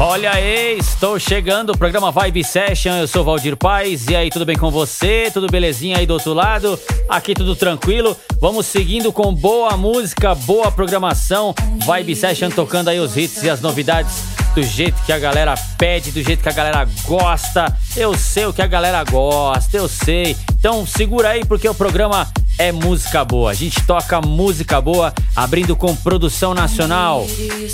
Olha aí, estou chegando, programa Vibe Session, eu sou Valdir Paz, e aí, tudo bem com você? Tudo belezinha aí do outro lado? Aqui tudo tranquilo? Vamos seguindo com boa música, boa programação, Vibe Session tocando aí os hits e as novidades do jeito que a galera pede, do jeito que a galera gosta. Eu sei o que a galera gosta, eu sei. Então segura aí porque o programa é música boa. A gente toca música boa, abrindo com produção nacional.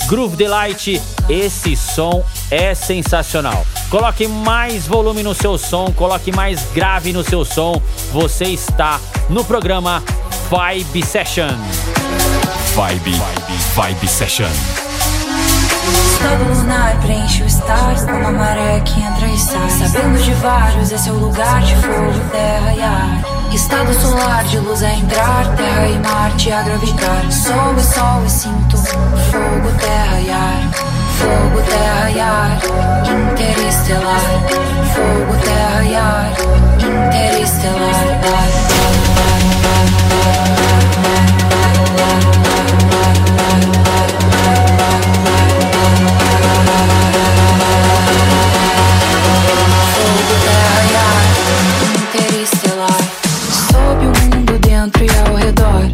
Groove Delight, esse som é sensacional. Coloque mais volume no seu som, coloque mais grave no seu som. Você está no programa Vibe Session. Vibe, Vibe, Vibe Session. Estado lunar preenche o stars como a maré que entra e sai. Sabendo de vários, esse é o lugar de fogo, terra e ar. Estado solar de luz a entrar, terra e Marte a gravitar. Sou e sol e sinto fogo, terra e ar. Fogo, terra e ar, interestelar. Fogo, terra e ar, interestelar. redor.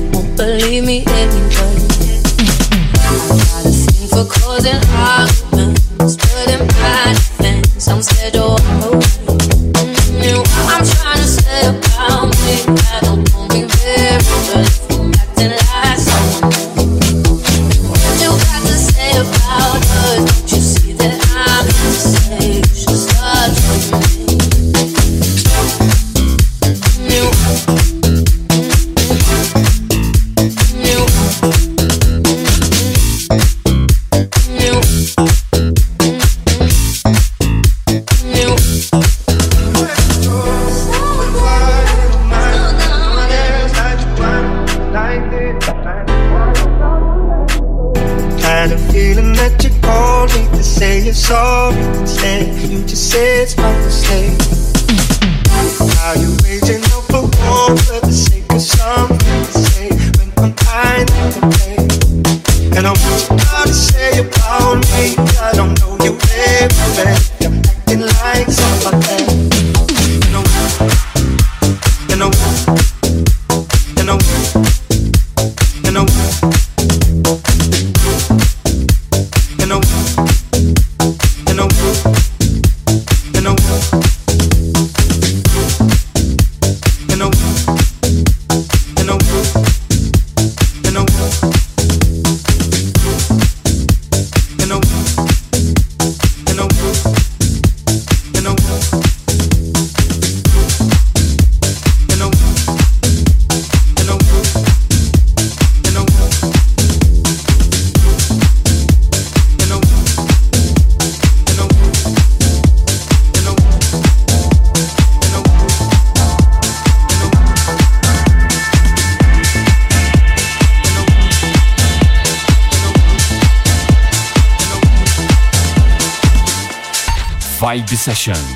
Session.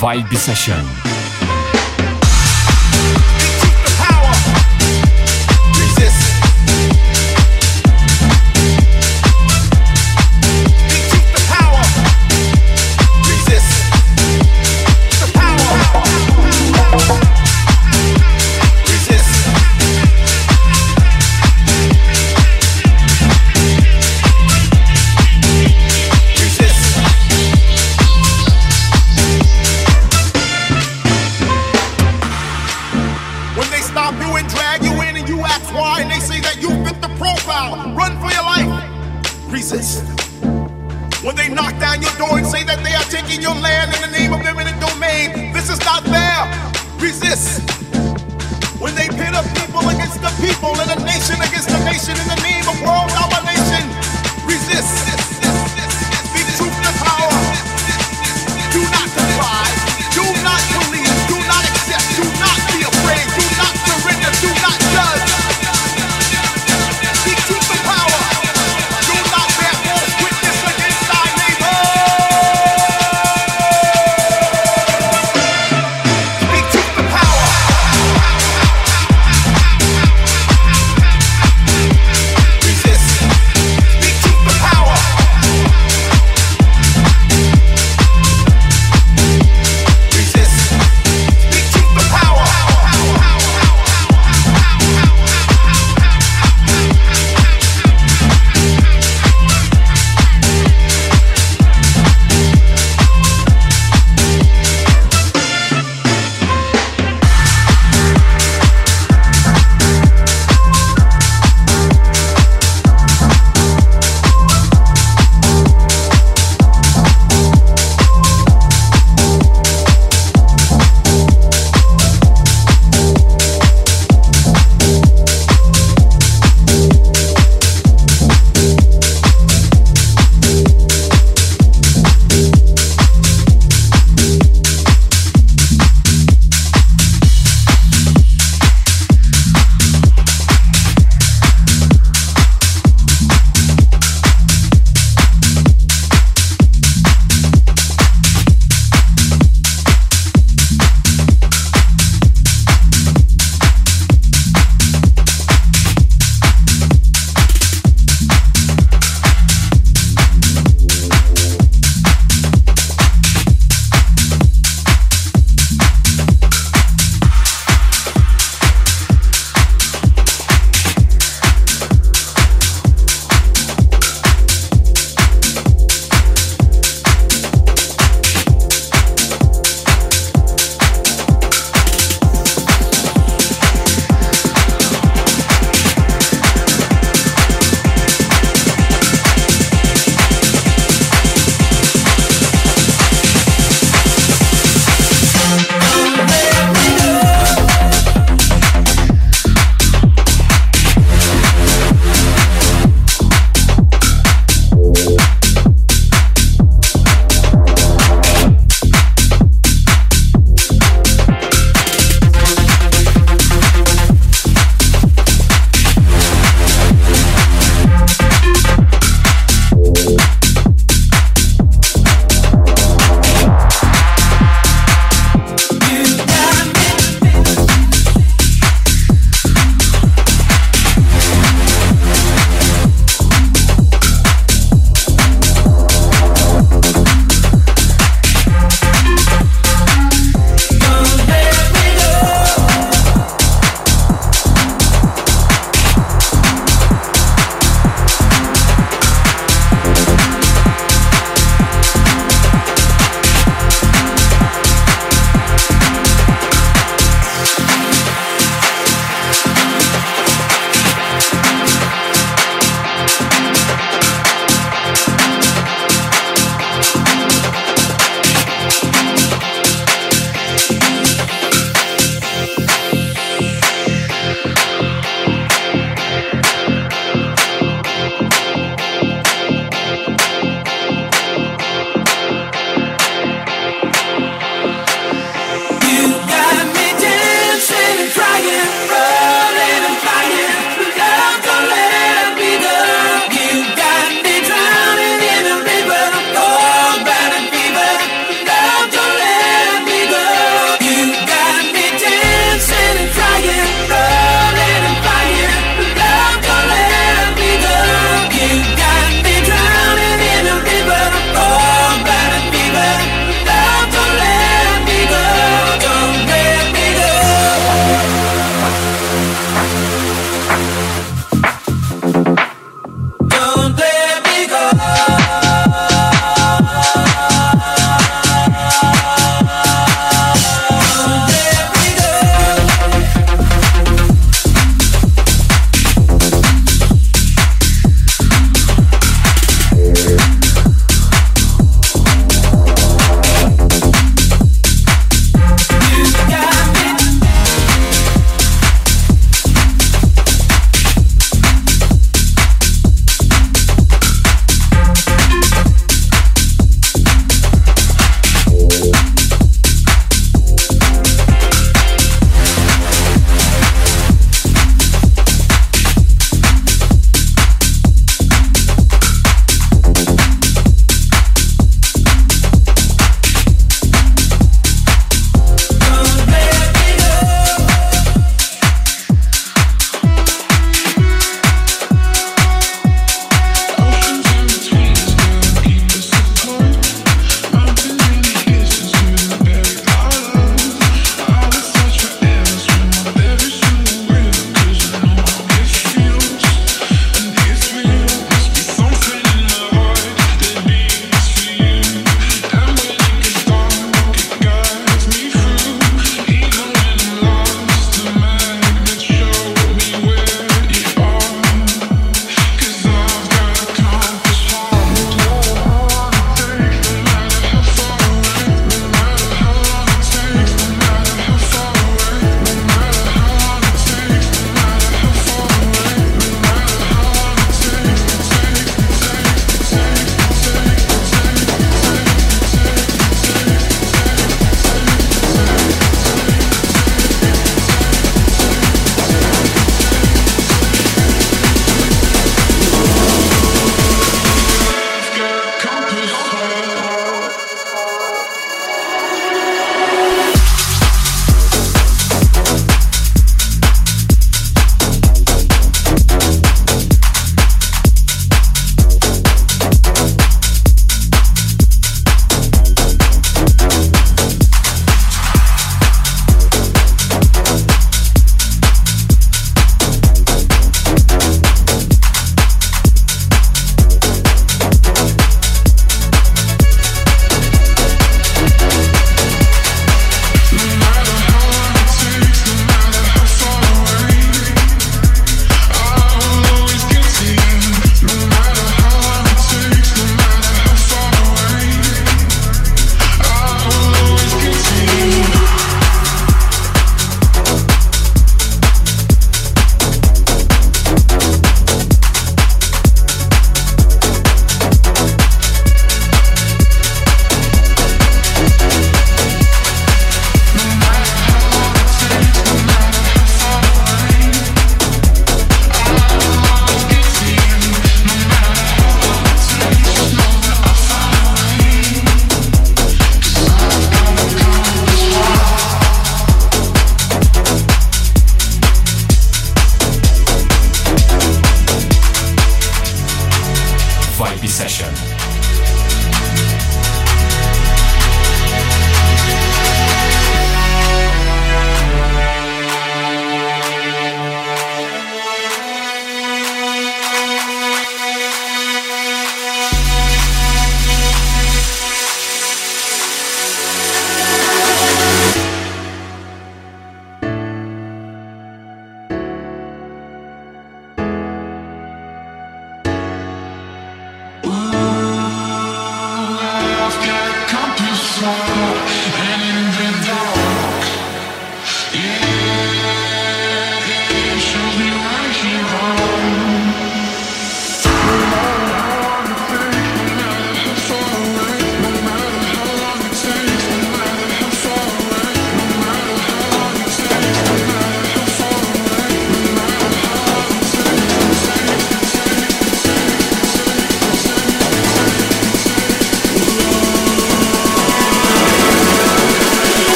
Vibe Session.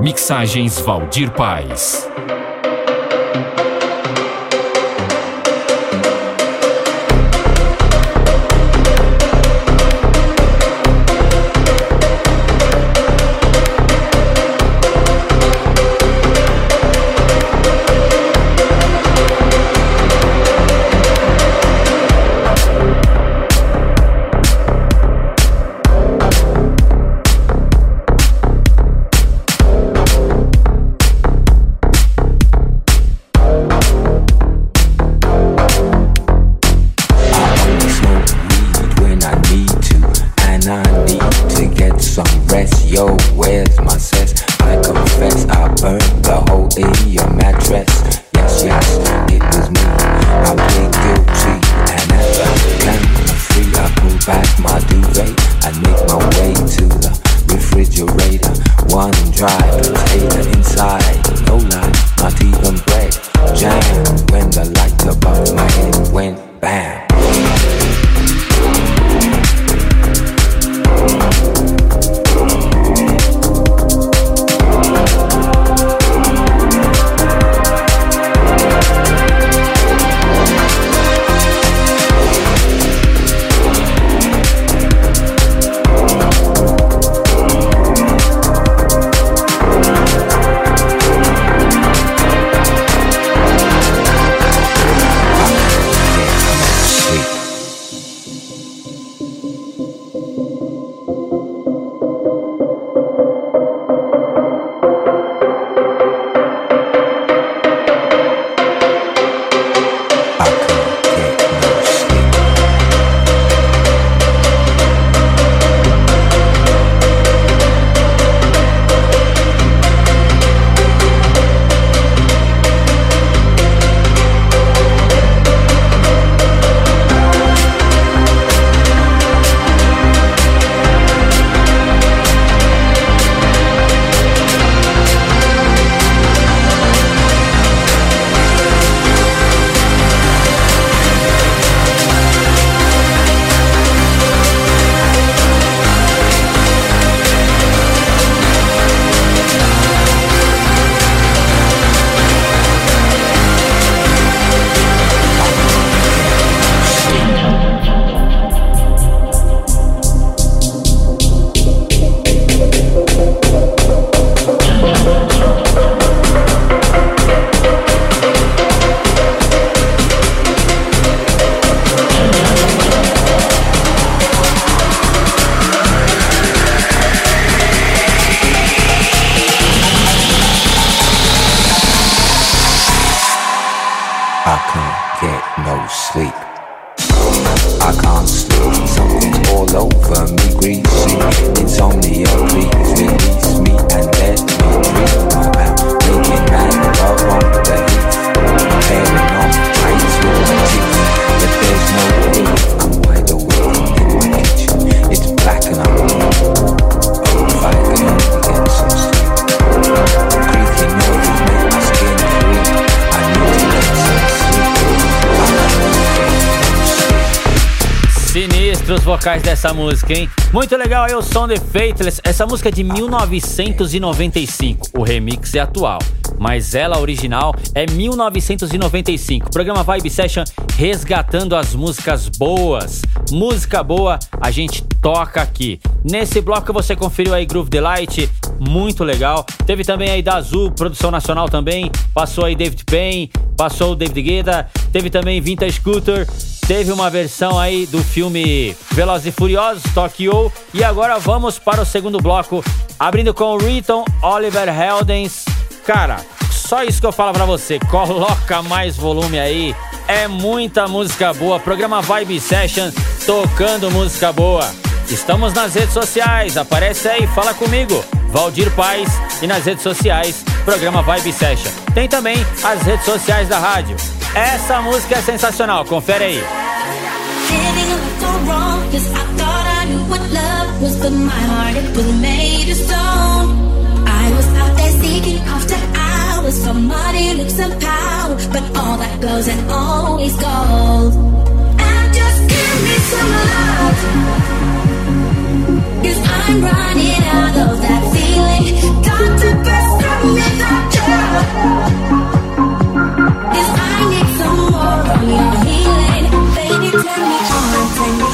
Mixagens Valdir Paz. Vocais dessa música, hein? Muito legal aí o som de Faithless. Essa música é de 1995. O remix é atual, mas ela original é 1995. Programa Vibe Session resgatando as músicas boas. Música boa a gente toca aqui. Nesse bloco você conferiu aí Groove Delight, muito legal. Teve também aí da Azul, produção nacional também. Passou aí David Payne, passou o David Guetta. Teve também Vintage Scooter teve uma versão aí do filme Velozes e Furiosos, Tokyo. E agora vamos para o segundo bloco, abrindo com Riton Oliver Heldens. Cara, só isso que eu falo para você, coloca mais volume aí. É muita música boa, programa Vibe Session tocando música boa. Estamos nas redes sociais, aparece aí, fala comigo. Valdir Paz e nas redes sociais, programa Vibe Session. Tem também as redes sociais da rádio. Essa música é sensacional, confere aí. what love was, but my heart it was made of stone. I was out there seeking after hours for money, looks, and power, but all that goes and always gold. And just give me some love, cause I'm running out of that feeling. Got the best of me without you. Cause I need some more of your healing. Baby, turn me on, turn me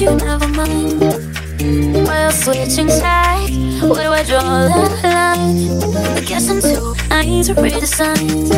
you never mind. We're switching sides. Where do I draw the line? I guess I'm too naive to read the signs.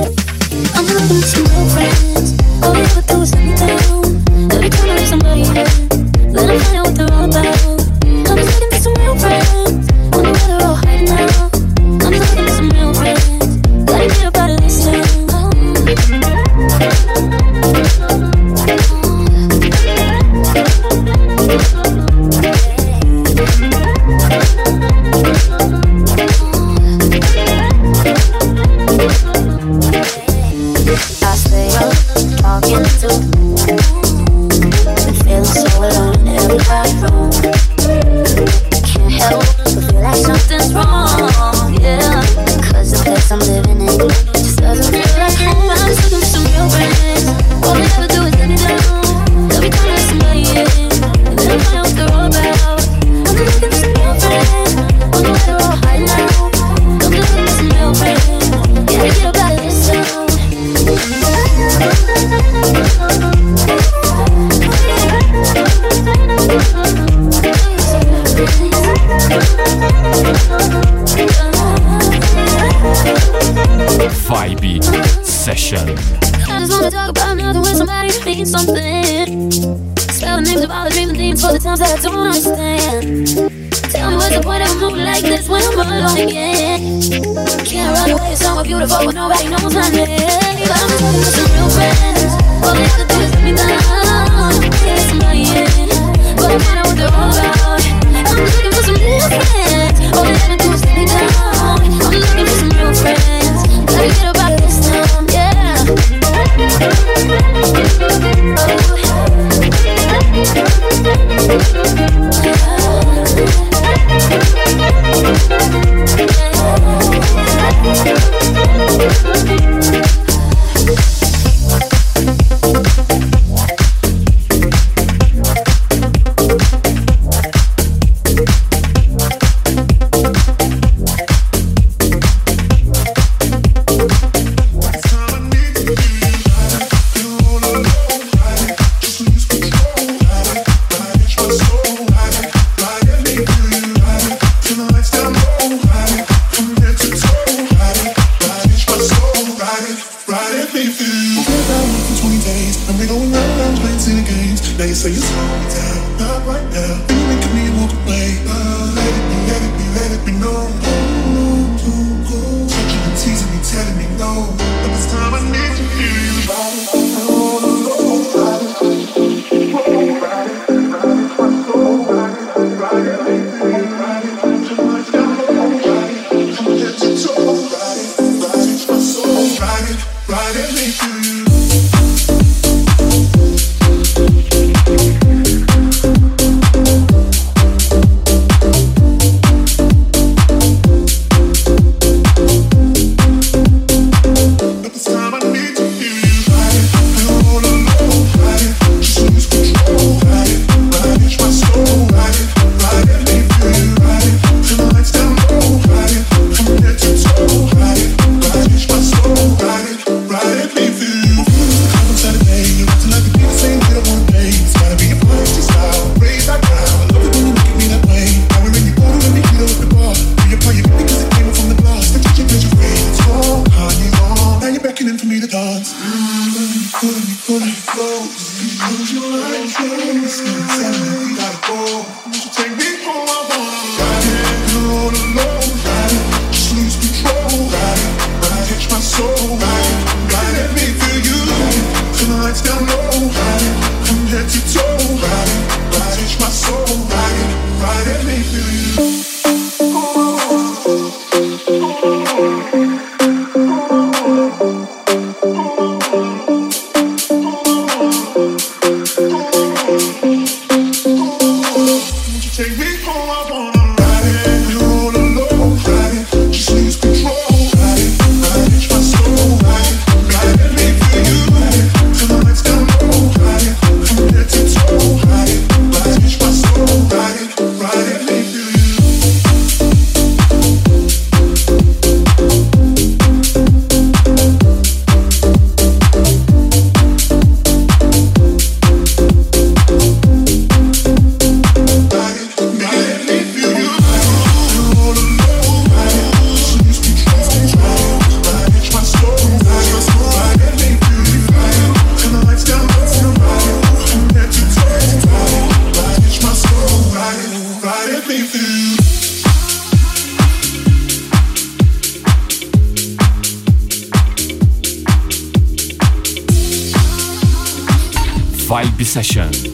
So you slow down, not right now. session.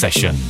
Session.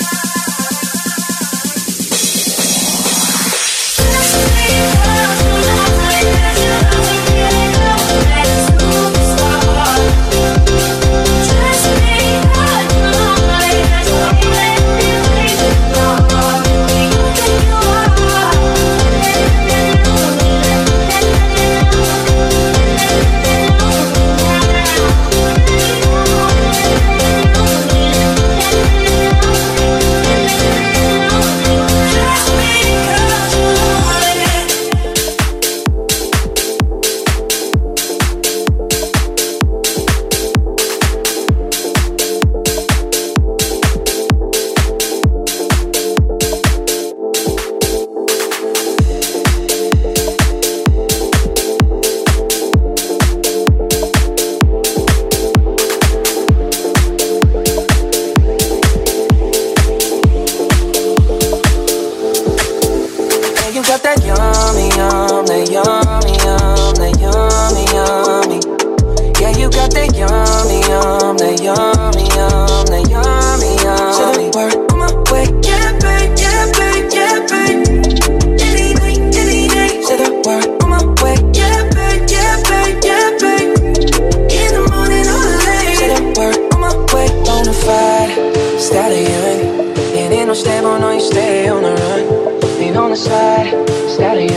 no stable, no, you stay on the run. Lean on the side, stallion.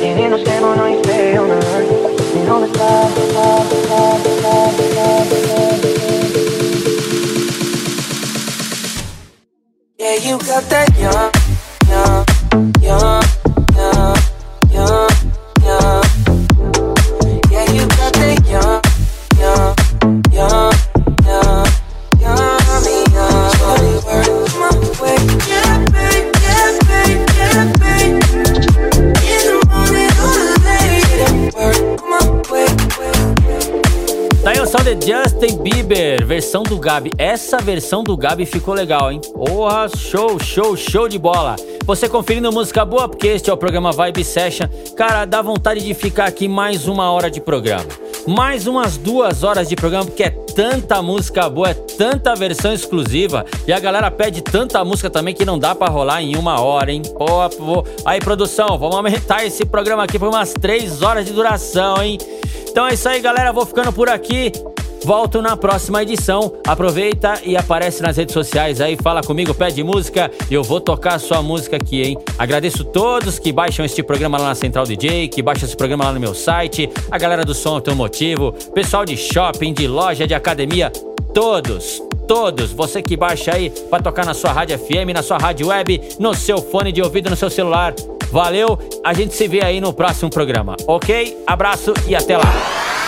Ain't no stable, no, you stay on the run. Lean on the side, side. Gabi. Essa versão do Gabi ficou legal, hein? Porra, show, show, show de bola. Você conferindo música boa, porque este é o programa Vibe Session. Cara, dá vontade de ficar aqui mais uma hora de programa. Mais umas duas horas de programa, porque é tanta música boa, é tanta versão exclusiva. E a galera pede tanta música também que não dá para rolar em uma hora, hein? Pô, pô. Aí, produção, vamos aumentar esse programa aqui por umas três horas de duração, hein? Então é isso aí, galera. Vou ficando por aqui. Volto na próxima edição. Aproveita e aparece nas redes sociais aí, fala comigo, pede música e eu vou tocar a sua música aqui, hein? Agradeço todos que baixam este programa lá na Central DJ, que baixam esse programa lá no meu site, a galera do som automotivo, pessoal de shopping, de loja, de academia, todos, todos, você que baixa aí para tocar na sua rádio FM, na sua rádio web, no seu fone de ouvido, no seu celular. Valeu, a gente se vê aí no próximo programa, ok? Abraço e até lá!